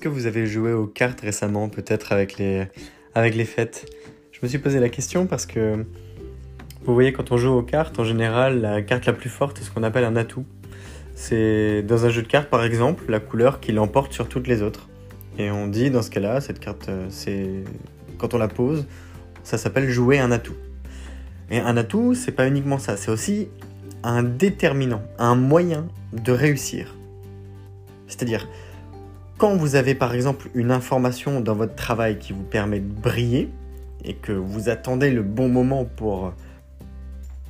Est-ce que vous avez joué aux cartes récemment, peut-être avec les, avec les fêtes? Je me suis posé la question parce que vous voyez, quand on joue aux cartes, en général, la carte la plus forte est ce qu'on appelle un atout. C'est dans un jeu de cartes, par exemple, la couleur qui l'emporte sur toutes les autres. Et on dit dans ce cas-là, cette carte, euh, c'est quand on la pose, ça s'appelle jouer un atout. Et un atout, c'est pas uniquement ça, c'est aussi un déterminant, un moyen de réussir. C'est-à-dire, quand vous avez par exemple une information dans votre travail qui vous permet de briller et que vous attendez le bon moment pour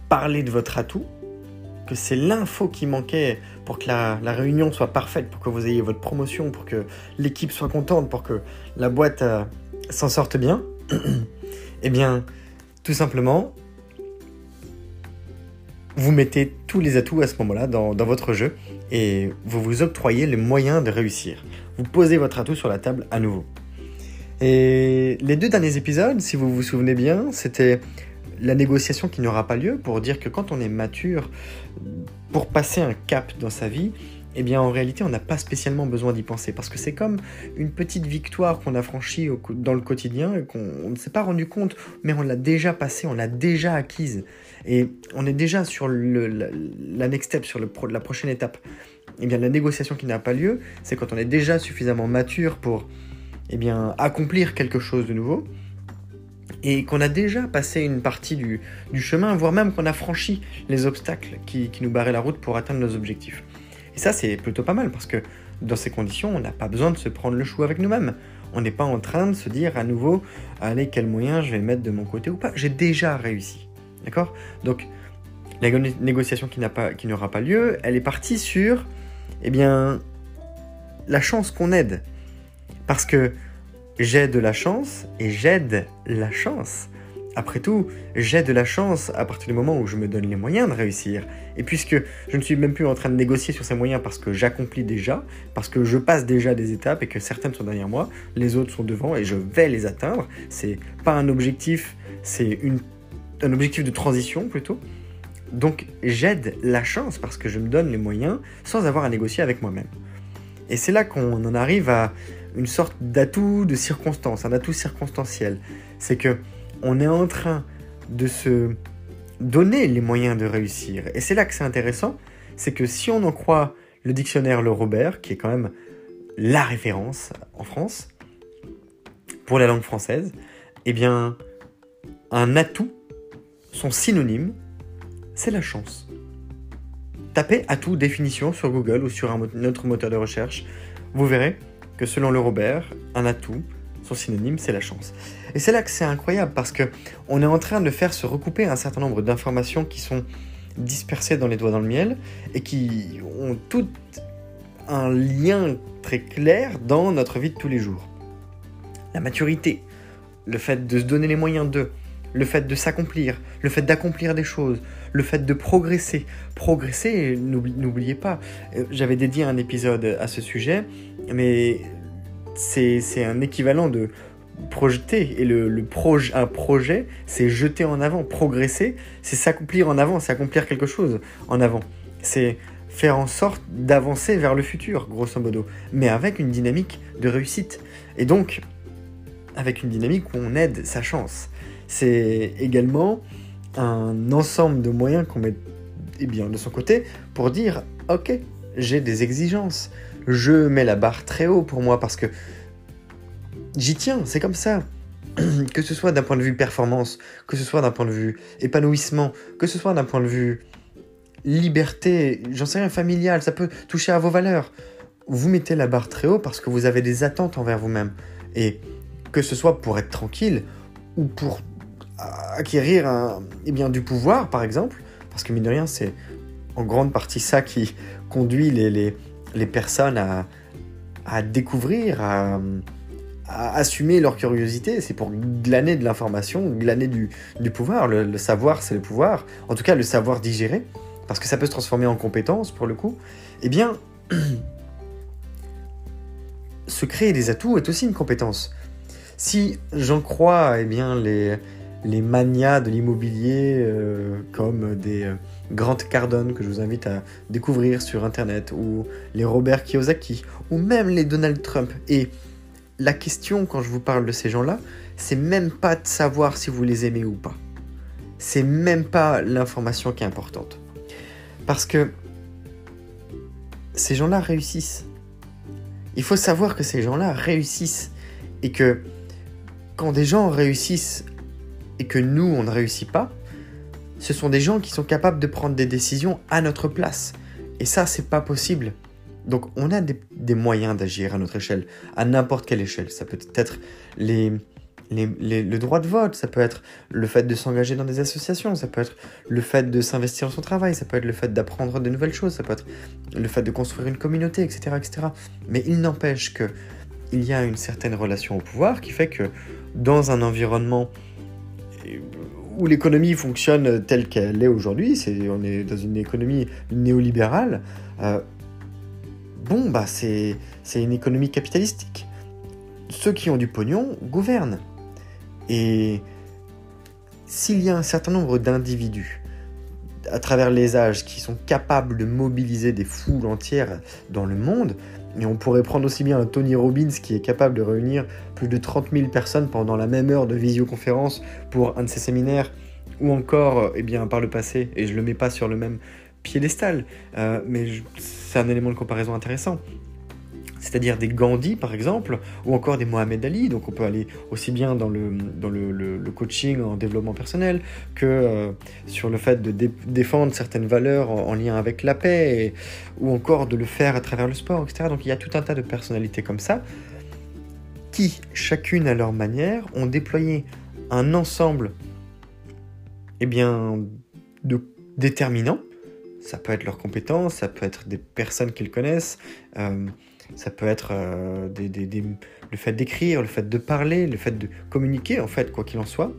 parler de votre atout, que c'est l'info qui manquait pour que la, réunion soit parfaite, pour que vous ayez votre promotion, pour que l'équipe soit contente, pour que la boîte euh, s'en sorte bien, eh bien, tout simplement, vous mettez tous les atouts à ce moment-là dans, votre jeu et vous vous octroyez les moyens de réussir. Vous posez votre atout sur la table à nouveau. Et les deux derniers épisodes, si vous vous souvenez bien, c'était la négociation qui n'aura pas lieu pour dire que quand on est mature, pour passer un cap dans sa vie, eh bien en réalité on n'a pas spécialement besoin d'y penser parce que c'est comme une petite victoire qu'on a franchie dans le quotidien et qu'on ne s'est pas rendu compte mais on l'a déjà passée, on l'a déjà acquise et on est déjà sur le, la, next step, sur le, la prochaine étape. Eh bien la négociation qui n'a pas lieu, c'est quand on est déjà suffisamment mature pour eh bien, accomplir quelque chose de nouveau et qu'on a déjà passé une partie du, chemin, voire même qu'on a franchi les obstacles qui, nous barraient la route pour atteindre nos objectifs. Et ça, c'est plutôt pas mal parce que dans ces conditions, on n'a pas besoin de se prendre le chou avec nous-mêmes. On n'est pas en train de se dire à nouveau, allez, quel moyen je vais mettre de mon côté ou pas. J'ai déjà réussi. D'accord? Donc, la négociation qui n'aura pas, lieu, elle est partie sur, eh bien, la chance qu'on aide. Parce que j'ai de la chance et j'aide la chance. Après tout, j'ai de la chance à partir du moment où je me donne les moyens de réussir. Et puisque je ne suis même plus en train de négocier sur ces moyens parce que j'accomplis déjà, parce que je passe déjà des étapes et que certaines sont derrière moi, les autres sont devant et je vais les atteindre. C'est pas un objectif, c'est un objectif de transition plutôt. Donc j'aide la chance parce que je me donne les moyens sans avoir à négocier avec moi-même. Et c'est là qu'on en arrive à une sorte d'atout de circonstance, un atout circonstanciel. C'est que on est en train de se donner les moyens de réussir. Et c'est là que c'est intéressant, c'est que si on en croit le dictionnaire Le Robert, qui est quand même la référence en France pour la langue française, eh bien, un atout, son synonyme, c'est la chance. Tapez atout définition sur Google ou sur un autre moteur de recherche, vous verrez, que selon le Robert, un atout, son synonyme, c'est la chance. Et c'est là que c'est incroyable parce que on est en train de faire se recouper un certain nombre d'informations qui sont dispersées dans les doigts dans le miel et qui ont tout un lien très clair dans notre vie de tous les jours. La maturité, le fait de se donner les moyens de, le fait de s'accomplir, le fait d'accomplir des choses, le fait de progresser. Progresser, n'oubliez pas, euh, j'avais dédié un épisode à ce sujet, mais c'est un équivalent de projeter. Et le, un projet, c'est jeter en avant. Progresser, c'est s'accomplir en avant, c'est accomplir quelque chose en avant. C'est faire en sorte d'avancer vers le futur, grosso modo, mais avec une dynamique de réussite. Et donc, avec une dynamique où on aide sa chance. C'est également un ensemble de moyens qu'on met eh bien, de son côté pour dire, ok, j'ai des exigences, je mets la barre très haut pour moi parce que j'y tiens, c'est comme ça. que ce soit d'un point de vue performance, que ce soit d'un point de vue épanouissement, que ce soit d'un point de vue liberté, j'en sais rien, familial, ça peut toucher à vos valeurs. Vous mettez la barre très haut parce que vous avez des attentes envers vous-même. Et que ce soit pour être tranquille ou pour acquérir eh du pouvoir, par exemple, parce que mine de rien, c'est en grande partie ça qui conduit les, les, les personnes à, à découvrir, à, à, assumer leur curiosité. C'est pour glaner de l'information, glaner du, du pouvoir. Le, savoir, c'est le pouvoir. En tout cas, le savoir digérer, parce que ça peut se transformer en compétence, pour le coup. Eh bien, se créer des atouts est aussi une compétence. Si j'en crois eh bien, les, les manias de l'immobilier euh, comme des euh, Grant Cardone que je vous invite à découvrir sur internet ou les Robert Kiyosaki ou même les Donald Trump. Et la question quand je vous parle de ces gens-là c'est même pas de savoir si vous les aimez ou pas. C'est même pas l'information qui est importante. Parce que ces gens-là réussissent. Il faut savoir que ces gens-là réussissent. Et que quand des gens réussissent et que nous, on ne réussit pas, ce sont des gens qui sont capables de prendre des décisions à notre place. Et ça, c'est pas possible. Donc, on a des, moyens d'agir à notre échelle, à n'importe quelle échelle. Ça peut être le droit de vote, ça peut être le fait de s'engager dans des associations, ça peut être le fait de s'investir dans son travail, ça peut être le fait d'apprendre de nouvelles choses, ça peut être le fait de construire une communauté, etc. etc. Mais il n'empêche que il y a une certaine relation au pouvoir qui fait que dans un environnement où l'économie fonctionne telle qu'elle est aujourd'hui, c'est, on est dans une économie néolibérale, euh, bon, bah c'est, c'est une économie capitalistique. Ceux qui ont du pognon gouvernent. Et s'il y a un certain nombre d'individus à travers les âges qui sont capables de mobiliser des foules entières dans le monde, et on pourrait prendre aussi bien un Tony Robbins qui est capable de réunir plus de 30 000 personnes pendant la même heure de visioconférence pour un de ses séminaires, ou encore, euh, eh bien, par le passé, et je le mets pas sur le même piédestal, euh, mais c'est un élément de comparaison intéressant c'est-à-dire des Gandhi par exemple, ou encore des Mohamed Ali. Donc on peut aller aussi bien dans le, dans le, coaching en développement personnel que euh, sur le fait de défendre certaines valeurs en, lien avec la paix, ou encore de le faire à travers le sport, etc. Donc il y a tout un tas de personnalités comme ça qui, chacune à leur manière, ont déployé un ensemble eh bien, de déterminants. Ça peut être leurs compétences, ça peut être des personnes qu'ils connaissent. Euh, ça peut être euh, le fait d'écrire, le fait de parler, le fait de communiquer, en fait, quoi qu'il en soit.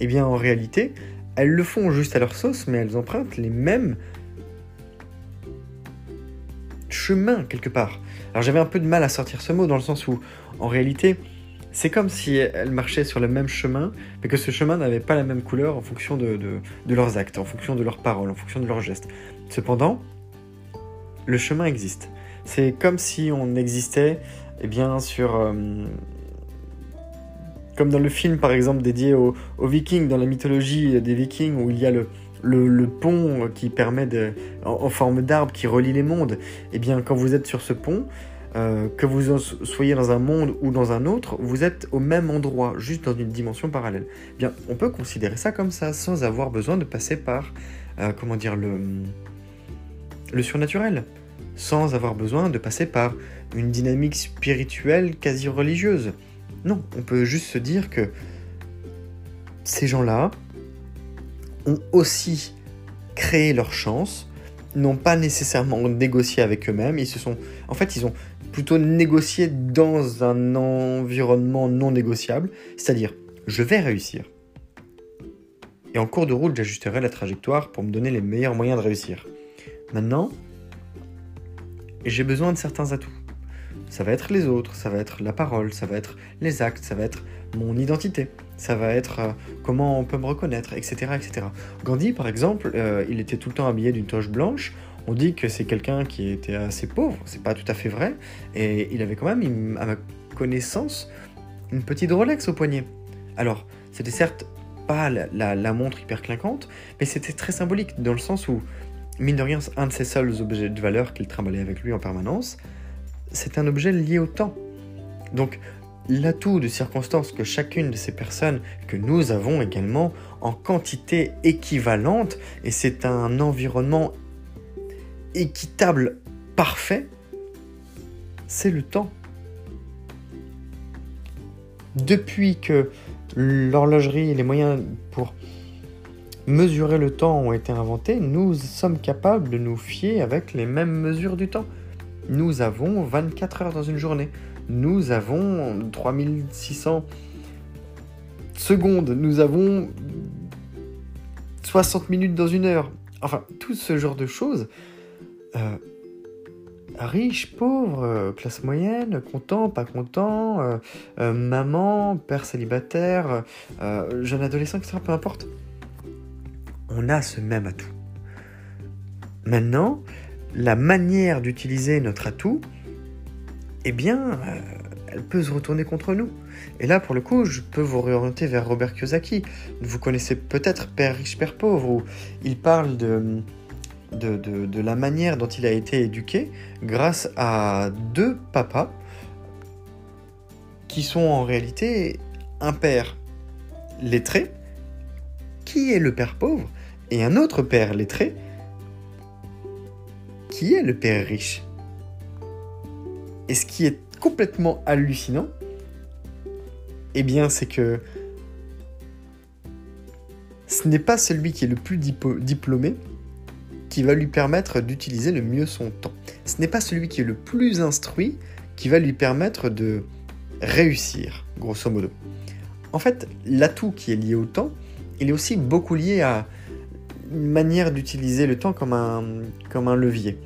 Eh bien, en réalité, elles le font juste à leur sauce, mais elles empruntent les mêmes chemins, quelque part. Alors, j'avais un peu de mal à sortir ce mot, dans le sens où, en réalité, c'est comme si elles marchaient sur le même chemin, mais que ce chemin n'avait pas la même couleur en fonction de, de leurs actes, en fonction de leurs paroles, en fonction de leurs gestes. Cependant, le chemin existe. C'est comme si on existait, eh bien, sur. Euh, comme dans le film, par exemple, dédié aux, Vikings, dans la mythologie des Vikings, où il y a le, le, pont qui permet de. en, forme d'arbre qui relie les mondes. Eh bien, quand vous êtes sur ce pont, euh, que vous soyez dans un monde ou dans un autre, vous êtes au même endroit, juste dans une dimension parallèle. Eh bien, on peut considérer ça comme ça, sans avoir besoin de passer par, euh, comment dire, le, le surnaturel sans avoir besoin de passer par une dynamique spirituelle quasi religieuse. Non, on peut juste se dire que ces gens-là ont aussi créé leur chance, n'ont pas nécessairement négocié avec eux-mêmes, ils se sont en fait, ils ont plutôt négocié dans un environnement non négociable, c'est-à-dire je vais réussir. Et en cours de route, j'ajusterai la trajectoire pour me donner les meilleurs moyens de réussir. Maintenant, et j'ai besoin de certains atouts. Ça va être les autres, ça va être la parole, ça va être les actes, ça va être mon identité, ça va être euh, comment on peut me reconnaître, etc. etc. Gandhi, par exemple, euh, il était tout le temps habillé d'une toche blanche. On dit que c'est quelqu'un qui était assez pauvre, c'est pas tout à fait vrai, et il avait quand même, à ma connaissance, une petite Rolex au poignet. Alors, c'était certes pas la, montre hyper clinquante, mais c'était très symbolique, dans le sens où, mine de rien, un de ses seuls objets de valeur qu'il trimballait avec lui en permanence, c'est un objet lié au temps. Donc, l'atout de circonstance que chacune de ces personnes, que nous avons également, en quantité équivalente, et c'est un environnement équitable, parfait, c'est le temps. Depuis que l'horlogerie et les moyens pour mesurer le temps ont été inventés, nous sommes capables de nous fier avec les mêmes mesures du temps. Nous avons 24 heures dans une journée. Nous avons 3600 secondes. Nous avons 60 minutes dans une heure. Enfin, tout ce genre de choses. Euh, riche, pauvre, classe moyenne, content, pas content, euh, euh, maman, père célibataire, jeune adolescent, etc. Peu importe. On a ce même atout. Maintenant, la manière d'utiliser notre atout, eh bien, elle peut se retourner contre nous. Et là, pour le coup, je peux vous réorienter vers Robert Kiyosaki. Vous connaissez peut-être Père riche, Père pauvre, où il parle de de, la manière dont il a été éduqué grâce à deux papas qui sont en réalité un père lettré, qui est le père pauvre, et un autre père lettré, qui est le père riche. Et ce qui est complètement hallucinant, eh bien, c'est que ce n'est pas celui qui est le plus diplômé qui va lui permettre d'utiliser le mieux son temps. Ce n'est pas celui qui est le plus instruit qui va lui permettre de réussir, grosso modo. En fait, l'atout qui est lié au temps, il est aussi beaucoup lié à une manière d'utiliser le temps comme un, comme un levier.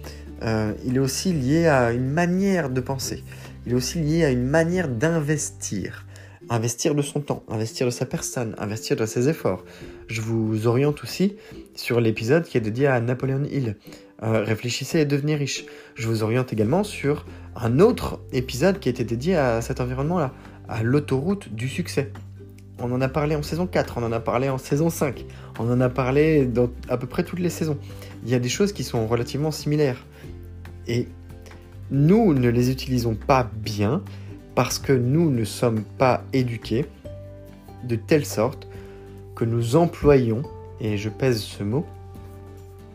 Euh, il est aussi lié à une manière de penser. Il est aussi lié à une manière d'investir investir de son temps, investir de sa personne, investir de ses efforts. Je vous oriente aussi sur l'épisode qui est dédié à Napoléon Hill. Euh, réfléchissez et devenez riche. Je vous oriente également sur un autre épisode qui était dédié à cet environnement-là, à l'autoroute du succès. On en a parlé en saison 4, on en a parlé en saison 5, on en a parlé dans à peu près toutes les saisons. Il y a des choses qui sont relativement similaires. Et nous ne les utilisons pas bien parce que nous ne sommes pas éduqués de telle sorte que nous employons, et je pèse ce mot,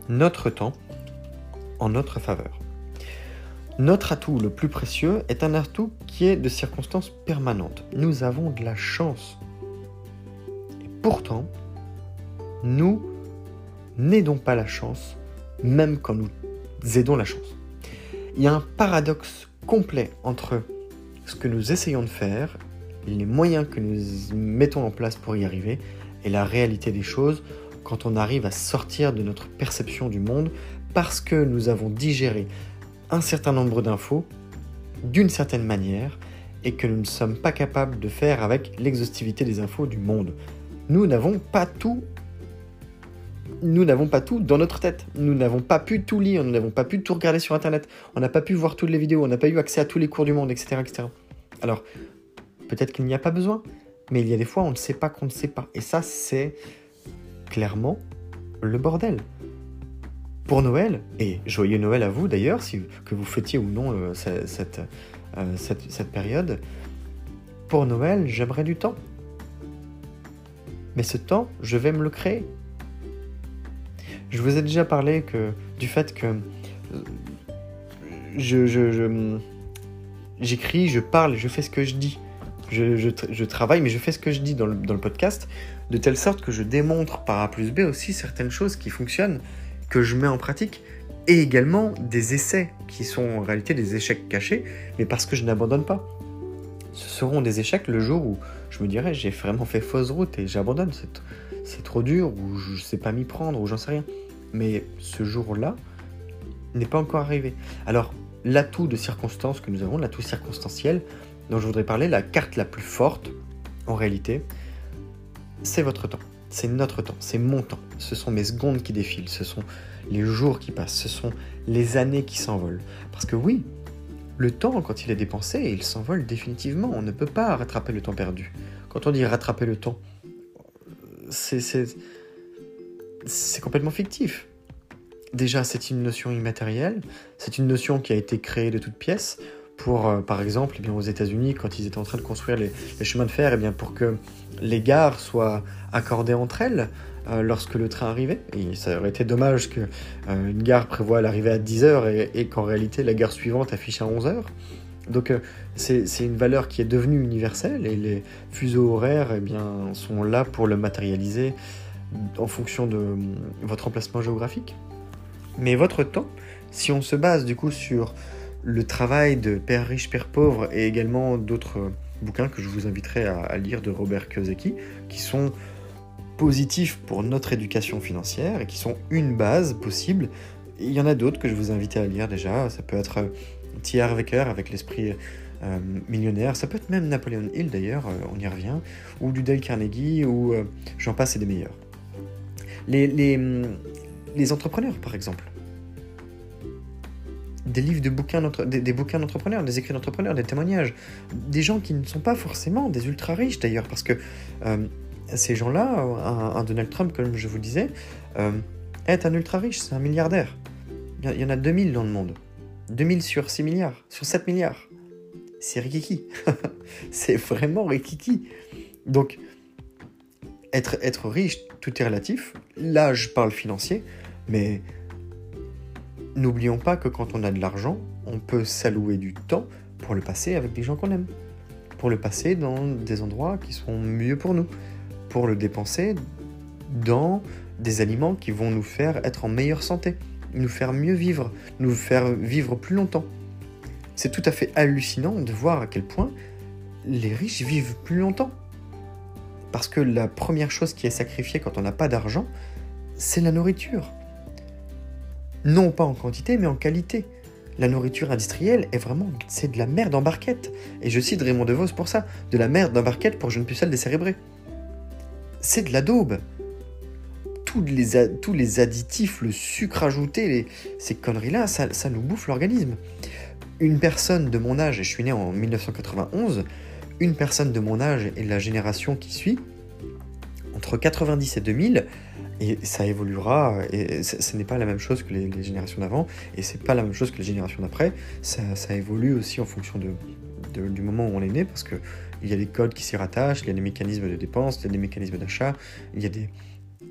notre temps en notre faveur. Notre atout le plus précieux est un atout qui est de circonstances permanentes. Nous avons de la chance. Pourtant, nous n'aidons pas la chance, même quand nous aidons la chance. Il y a un paradoxe complet entre ce que nous essayons de faire, les moyens que nous mettons en place pour y arriver, et la réalité des choses quand on arrive à sortir de notre perception du monde parce que nous avons digéré un certain nombre d'infos d'une certaine manière et que nous ne sommes pas capables de faire avec l'exhaustivité des infos du monde. Nous n'avons pas tout nous n'avons pas tout dans notre tête. Nous n'avons pas pu tout lire, nous n'avons pas pu tout regarder sur Internet, on n'a pas pu voir toutes les vidéos, on n'a pas eu accès à tous les cours du monde, etc. Alors, peut-être qu'il n'y a pas besoin, mais il y a des fois, on ne sait pas qu'on ne sait pas. Et ça, c'est clairement le bordel. Pour Noël, et joyeux Noël à vous d'ailleurs, que vous fêtiez ou non euh, euh, cette période, pour Noël, j'aimerais du temps. Mais ce temps, je vais me le créer. Je vous ai déjà parlé que, du fait que euh, je, j'écris, je parle, je fais ce que je dis. Je, travaille, mais je fais ce que je dis dans le, dans le, podcast, de telle sorte que je démontre par A plus B aussi certaines choses qui fonctionnent, que je mets en pratique, et également des essais qui sont en réalité des échecs cachés, mais parce que je n'abandonne pas. Ce seront des échecs le jour où je me dirais j'ai vraiment fait fausse route et j'abandonne, c'est trop dur, ou je ne sais pas m'y prendre, ou j'en sais rien mais ce jour-là n'est pas encore arrivé. Alors, l'atout de circonstance que nous avons, l'atout circonstanciel, dont je voudrais parler, la carte la plus forte, en réalité, c'est votre temps. c'est notre temps, c'est mon temps. Ce sont mes secondes qui défilent, ce sont les jours qui passent, ce sont les années qui s'envolent. Parce que oui, le temps, quand il est dépensé, il s'envole définitivement. On ne peut pas rattraper le temps perdu. Quand on dit rattraper le temps, c'est complètement fictif. Déjà, c'est une notion immatérielle, c'est une notion qui a été créée de toutes pièces pour, euh, par exemple, eh bien, aux États-Unis, quand ils étaient en train de construire les, chemins de fer, eh bien, pour que les gares soient accordées entre elles euh, lorsque le train arrivait. Et ça aurait été dommage qu'une euh, gare prévoit l'arrivée à 10h et, qu'en réalité la gare suivante affiche à 11h. Donc c'est une valeur qui est devenue universelle et les fuseaux horaires eh bien, sont là pour le matérialiser en fonction de votre emplacement géographique. Mais votre temps, si on se base du coup sur le travail de Père riche, Père pauvre et également d'autres bouquins que je vous inviterai à, lire de Robert Kiyosaki, qui sont positifs pour notre éducation financière et qui sont une base possible. Il y en a d'autres que je vous invite à lire déjà. Ça peut être T.R. Harvecker avec l'esprit euh, millionnaire. Ça peut être même Napoléon Hill d'ailleurs, euh, on y revient. Ou du Dale Carnegie, ou euh, j'en passe et des meilleurs. Les, les, les entrepreneurs, par exemple des livres de bouquins des, bouquins d'entrepreneurs, des écrits d'entrepreneurs, des témoignages, des gens qui ne sont pas forcément des ultra riches d'ailleurs, parce que euh, ces gens-là, un, Donald Trump, comme je vous disais, euh, est un ultra riche, c'est un milliardaire. Il y en a 2000 dans le monde. 2000 sur 6 milliards, sur 7 milliards. C'est rikiki. c'est vraiment rikiki. Donc, être, riche, tout est relatif. Là, je parle financier, mais N'oublions pas que quand on a de l'argent, on peut s'allouer du temps pour le passer avec des gens qu'on aime, pour le passer dans des endroits qui sont mieux pour nous, pour le dépenser dans des aliments qui vont nous faire être en meilleure santé, nous faire mieux vivre, nous faire vivre plus longtemps. C'est tout à fait hallucinant de voir à quel point les riches vivent plus longtemps. Parce que la première chose qui est sacrifiée quand on n'a pas d'argent, c'est la nourriture non pas en quantité, mais en qualité. La nourriture industrielle est vraiment, c'est de la merde en barquette. Et je cite Raymond DeVos pour ça, de la merde en barquette pour jeunes pucelles décérébrées. C'est de la daube. Tous les, tous les additifs, le sucre ajouté, ces conneries-là, ça, ça nous bouffe l'organisme. Une personne de mon âge, et je suis né en 1991, une personne de mon âge et la génération qui suit, entre 90 et 2000, et ça évoluera, et ce n'est pas la même chose que les, générations d'avant, et c'est pas la même chose que les générations d'après. Ça, évolue aussi en fonction de, du moment où on est né, parce qu'il y a des codes qui s'y rattachent, il y a des mécanismes de dépenses, il y a des mécanismes d'achat, il y a des...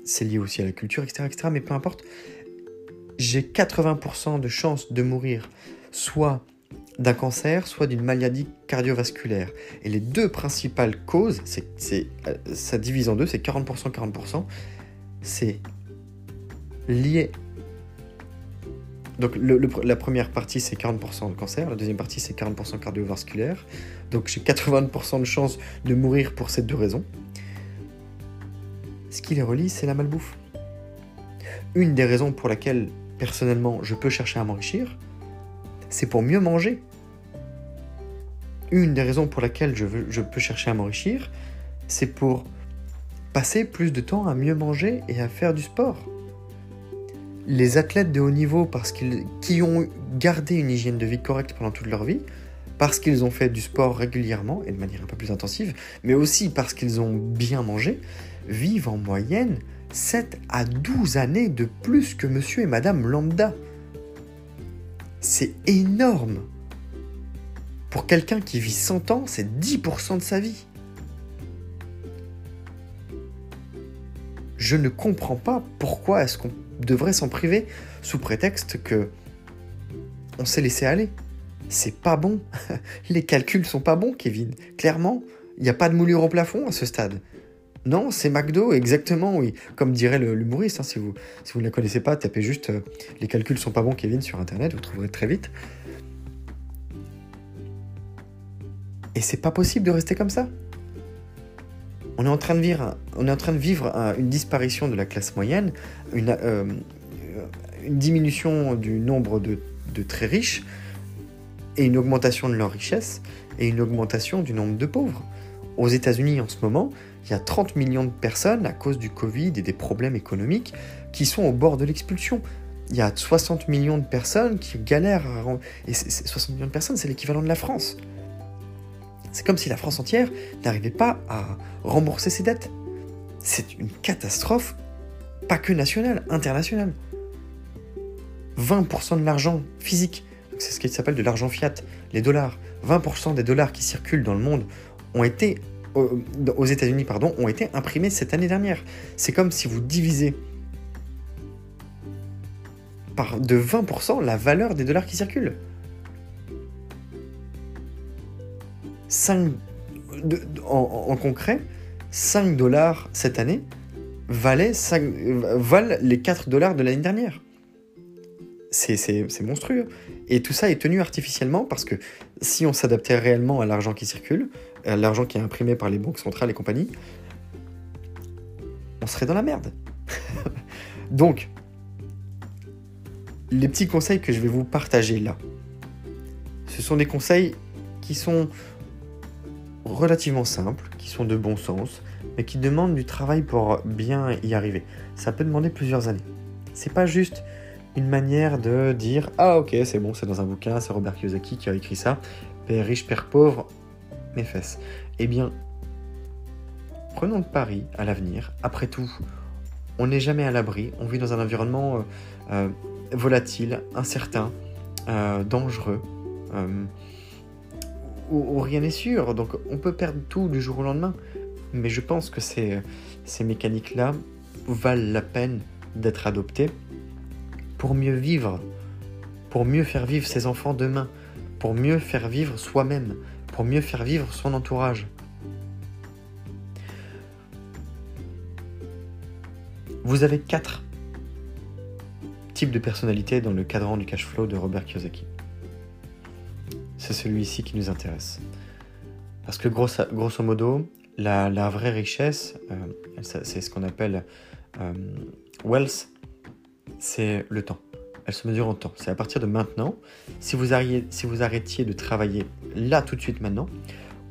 c'est lié aussi à la culture, etc., etc. Mais peu importe, j'ai 80% de chances de mourir, soit d'un cancer, soit d'une maladie cardiovasculaire. Et les deux principales causes, euh, ça divise en deux, c'est 40%, 40% c'est lié. Donc la première partie c'est 40% de cancer, la deuxième partie c'est 40% cardiovasculaire. Donc j'ai 80% de chances de mourir pour ces deux raisons. Ce qui les relie, c'est la malbouffe. Une des raisons pour laquelle personnellement je peux chercher à m'enrichir, c'est pour mieux manger. Une des raisons pour laquelle je, peux chercher à m'enrichir, c'est pour passer plus de temps à mieux manger et à faire du sport. Les athlètes de haut niveau, qui ont gardé une hygiène de vie correcte pendant toute leur vie, parce qu'ils ont fait du sport régulièrement et de manière un peu plus intensive, mais aussi parce qu'ils ont bien mangé, vivent en moyenne 7 à 12 années de plus que monsieur et madame lambda. C'est énorme. Pour quelqu'un qui vit 100 ans, c'est 10% de sa vie. je ne comprends pas pourquoi est-ce qu'on devrait s'en priver sous prétexte que on s'est laissé aller. C'est pas bon. Les calculs sont pas bons, Kevin. Clairement, il n'y a pas de moulure au plafond à ce stade. Non, c'est McDo, exactement, oui. Comme dirait l'humoriste, hein, si, vous, si ne la connaissez pas, tapez juste euh, Les calculs sont pas bons, Kevin, sur Internet, vous trouverez très vite. Et c'est pas possible de rester comme ça on est en train de vivre, une disparition de la classe moyenne, une, euh, une diminution du nombre de, très riches et une augmentation de leur richesse et une augmentation du nombre de pauvres. Aux États-Unis en ce moment, il y a 30 millions de personnes, à cause du Covid et des problèmes économiques, qui sont au bord de l'expulsion. Il y a 60 millions de personnes qui galèrent. À... Et 60 millions de personnes, c'est l'équivalent de la France. C'est comme si la France entière n'arrivait pas à rembourser ses dettes. C'est une catastrophe, pas que nationale, internationale. 20% de l'argent physique, c'est ce qui s'appelle de l'argent fiat, les dollars. 20% des dollars qui circulent dans le monde ont été aux États-Unis ont été imprimés cette année dernière. C'est comme si vous divisez par de 20% la valeur des dollars qui circulent. 5, en, concret, 5 dollars cette année valent les 4 dollars de l'année dernière. C'est monstrueux. Et tout ça est tenu artificiellement parce que si on s'adaptait réellement à l'argent qui circule, à l'argent qui est imprimé par les banques centrales et compagnie, on serait dans la merde. Donc, les petits conseils que je vais vous partager là, ce sont des conseils qui sont relativement simples, qui sont de bon sens, mais qui demandent du travail pour bien y arriver. Ça peut demander plusieurs années. C'est pas juste une manière de dire ah ok c'est bon c'est dans un bouquin c'est Robert Kiyosaki qui a écrit ça père riche père pauvre mes fesses eh bien prenons le pari à l'avenir après tout on n'est jamais à l'abri on vit dans un environnement euh, euh, volatile incertain euh, dangereux où, rien n'est sûr donc on peut perdre tout du jour au lendemain mais je pense que ces, ces mécaniques là valent la peine d'être adoptées pour mieux vivre, pour mieux faire vivre ses enfants demain, pour mieux faire vivre soi-même, pour mieux faire vivre son entourage. Vous avez quatre types de personnalités dans le cadran du cash flow de Robert Kiyosaki. C'est celui-ci qui nous intéresse. Parce que grosso, modo, la, vraie richesse, euh, c'est ce qu'on appelle euh, wealth, c'est le temps. Elle se mesure en temps. C'est à partir de maintenant. Si vous, arrêtiez de travailler là tout de suite maintenant,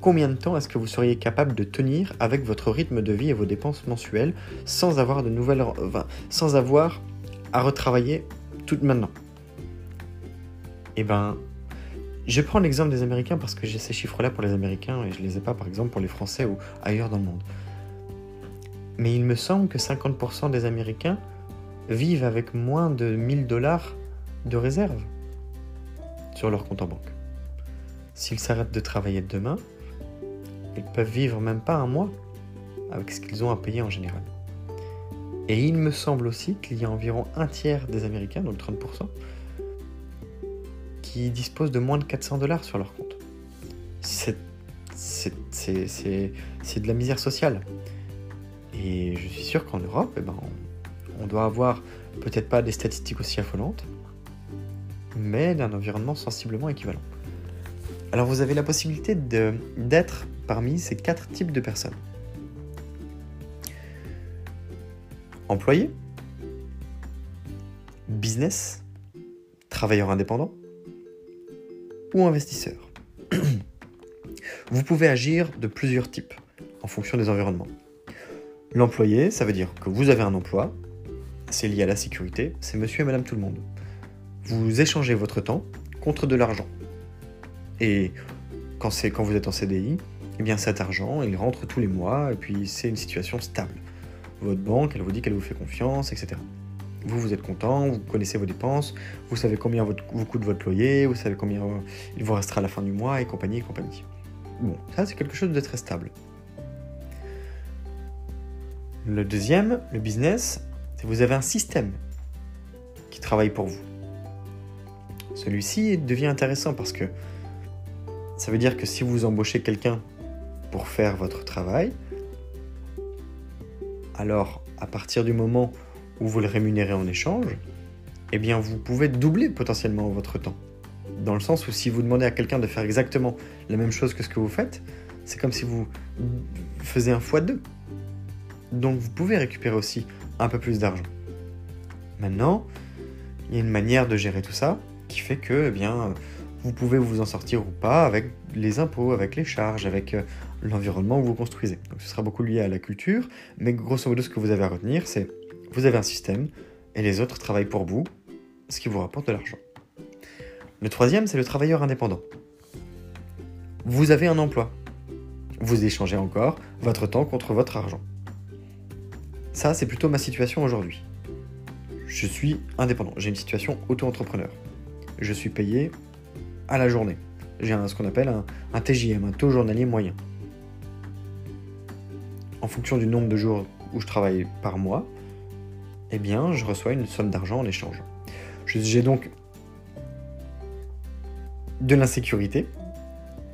combien de temps est-ce que vous seriez capable de tenir avec votre rythme de vie et vos dépenses mensuelles sans avoir de nouvelles, sans avoir à retravailler tout maintenant? Eh ben, je prends l'exemple des Américains parce que j'ai ces chiffres-là pour les Américains et je les ai pas par exemple pour les Français ou ailleurs dans le monde. Mais il me semble que 50% des Américains vivent avec moins de 1000 dollars de réserve sur leur compte en banque. S'ils s'arrêtent de travailler demain, ils peuvent vivre même pas un mois avec ce qu'ils ont à payer en général. Et il me semble aussi qu'il y a environ un tiers des Américains, donc 30%, qui disposent de moins de 400 dollars sur leur compte. C'est, de la misère sociale. Et je suis sûr qu'en Europe, eh ben, on doit avoir peut-être pas des statistiques aussi affolantes, mais d'un environnement sensiblement équivalent. Alors vous avez la possibilité d'être parmi ces quatre types de personnes. Employé, business, travailleur indépendant ou investisseur. Vous pouvez agir de plusieurs types en fonction des environnements. L'employé, ça veut dire que vous avez un emploi, c'est lié à la sécurité, c'est monsieur et madame tout le monde. Vous échangez votre temps contre de l'argent. Et quand, quand vous êtes en CDI, eh bien cet argent, il rentre tous les mois et puis c'est une situation stable. Votre banque, elle vous dit qu'elle vous fait confiance, etc. Vous, vous êtes content, vous connaissez vos dépenses, vous savez combien vous coûte votre loyer, vous savez combien il vous restera à la fin du mois et compagnie et compagnie. Bon, ça c'est quelque chose de très stable. Le deuxième, le business, vous avez un système qui travaille pour vous. Celui-ci devient intéressant parce que ça veut dire que si vous embauchez quelqu'un pour faire votre travail, alors à partir du moment où vous le rémunérez en échange, eh bien vous pouvez doubler potentiellement votre temps. Dans le sens où si vous demandez à quelqu'un de faire exactement la même chose que ce que vous faites, c'est comme si vous faisiez un fois deux. Donc vous pouvez récupérer aussi un peu plus d'argent. Maintenant, il y a une manière de gérer tout ça qui fait que, eh bien, vous pouvez vous en sortir ou pas avec les impôts, avec les charges, avec euh, l'environnement où vous construisez. Donc ce sera beaucoup lié à la culture, mais grosso modo ce que vous avez à retenir, c'est vous avez un système et les autres travaillent pour vous, ce qui vous rapporte de l'argent. Le troisième, c'est le travailleur indépendant. Vous avez un emploi. Vous échangez encore votre temps contre votre argent. Ça, c'est plutôt ma situation aujourd'hui. Je suis indépendant, j'ai une situation auto-entrepreneur. Je suis payé à la journée. J'ai ce qu'on appelle un, TJM, un taux journalier moyen. En fonction du nombre de jours où je travaille par mois, eh bien, je reçois une somme d'argent en échange. J'ai donc de l'insécurité,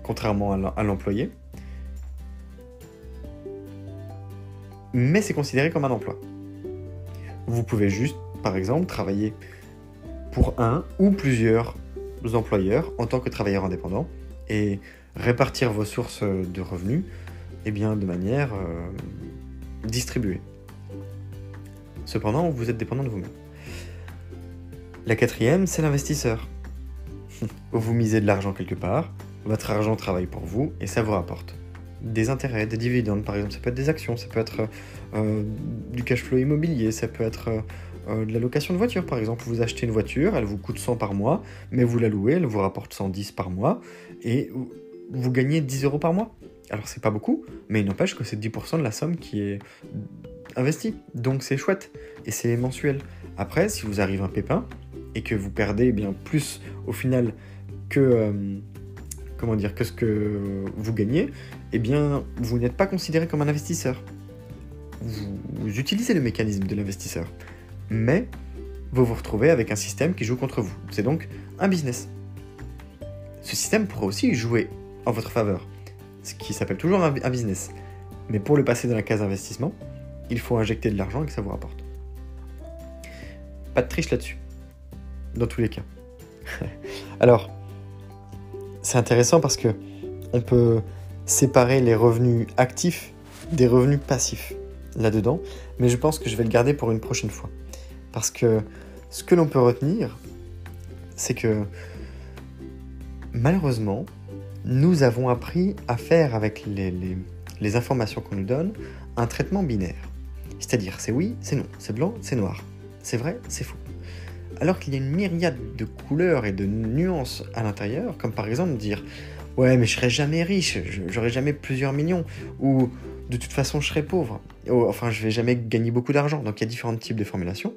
contrairement à l'employé, mais c'est considéré comme un emploi. Vous pouvez juste, par exemple, travailler pour un ou plusieurs employeurs en tant que travailleur indépendant et répartir vos sources de revenus eh bien, de manière euh, distribuée. Cependant, vous êtes dépendant de vous-même. La quatrième, c'est l'investisseur. vous misez de l'argent quelque part, votre argent travaille pour vous et ça vous rapporte des intérêts, des dividendes par exemple. Ça peut être des actions, ça peut être euh, du cash flow immobilier, ça peut être euh, de la location de voiture par exemple. Vous achetez une voiture, elle vous coûte 100 par mois, mais vous la louez, elle vous rapporte 110 par mois et vous gagnez 10 euros par mois. Alors c'est pas beaucoup, mais il n'empêche que c'est 10% de la somme qui est investie. Donc c'est chouette et c'est mensuel. Après, si vous arrive un pépin et que vous perdez bien plus au final que euh, comment dire que ce que vous gagnez, eh bien vous n'êtes pas considéré comme un investisseur. Vous, utilisez le mécanisme de l'investisseur, mais vous vous retrouvez avec un système qui joue contre vous. C'est donc un business. Ce système pourrait aussi jouer en votre faveur ce qui s'appelle toujours un, business. Mais pour le passer dans la case investissement, il faut injecter de l'argent et que ça vous rapporte. Pas de triche là-dessus, dans tous les cas. Alors, c'est intéressant parce que on peut séparer les revenus actifs des revenus passifs là-dedans, mais je pense que je vais le garder pour une prochaine fois. Parce que ce que l'on peut retenir, c'est que malheureusement, nous avons appris à faire avec les, informations qu'on nous donne un traitement binaire. C'est-à-dire c'est oui, c'est non, c'est blanc, c'est noir, c'est vrai, c'est faux. Alors qu'il y a une myriade de couleurs et de nuances à l'intérieur, comme par exemple dire ouais mais je serai jamais riche, j'aurai jamais plusieurs millions, ou de toute façon je serai pauvre, enfin je vais jamais gagner beaucoup d'argent. Donc il y a différents types de formulations,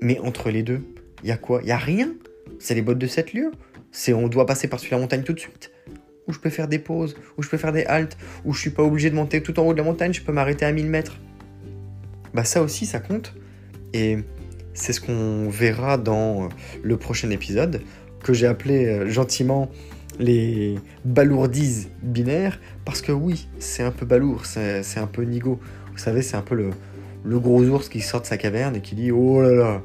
mais entre les deux, il y a quoi? Il y a rien. C'est les bottes de 7 lieux. C'est on doit passer par-dessus la montagne tout de suite où je peux faire des pauses, où je peux faire des haltes, où je suis pas obligé de monter tout en haut de la montagne, je peux m'arrêter à 1000 mètres. Bah ça aussi, ça compte. Et c'est ce qu'on verra dans euh, le prochain épisode, que j'ai appelé euh, gentiment les balourdises binaires, parce que oui, c'est un peu balourd, c'est un peu nigo. Vous savez, c'est un peu le, le gros ours qui sort de sa caverne et qui dit Oh là là,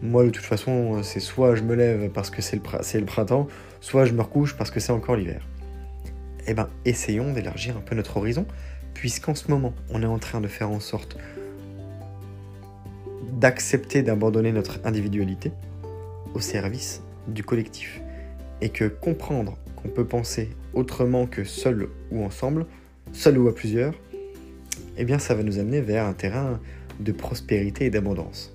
moi de toute façon, c'est soit je me lève parce que c'est le, le printemps, soit je me recouche parce que c'est encore l'hiver eh ben, essayons d'élargir un peu notre horizon, puisqu'en ce moment, on est en train de faire en sorte d'accepter d'abandonner notre individualité au service du collectif. Et que comprendre qu'on peut penser autrement que seul ou ensemble, seul ou à plusieurs, eh bien ça va nous amener vers un terrain de prospérité et d'abondance.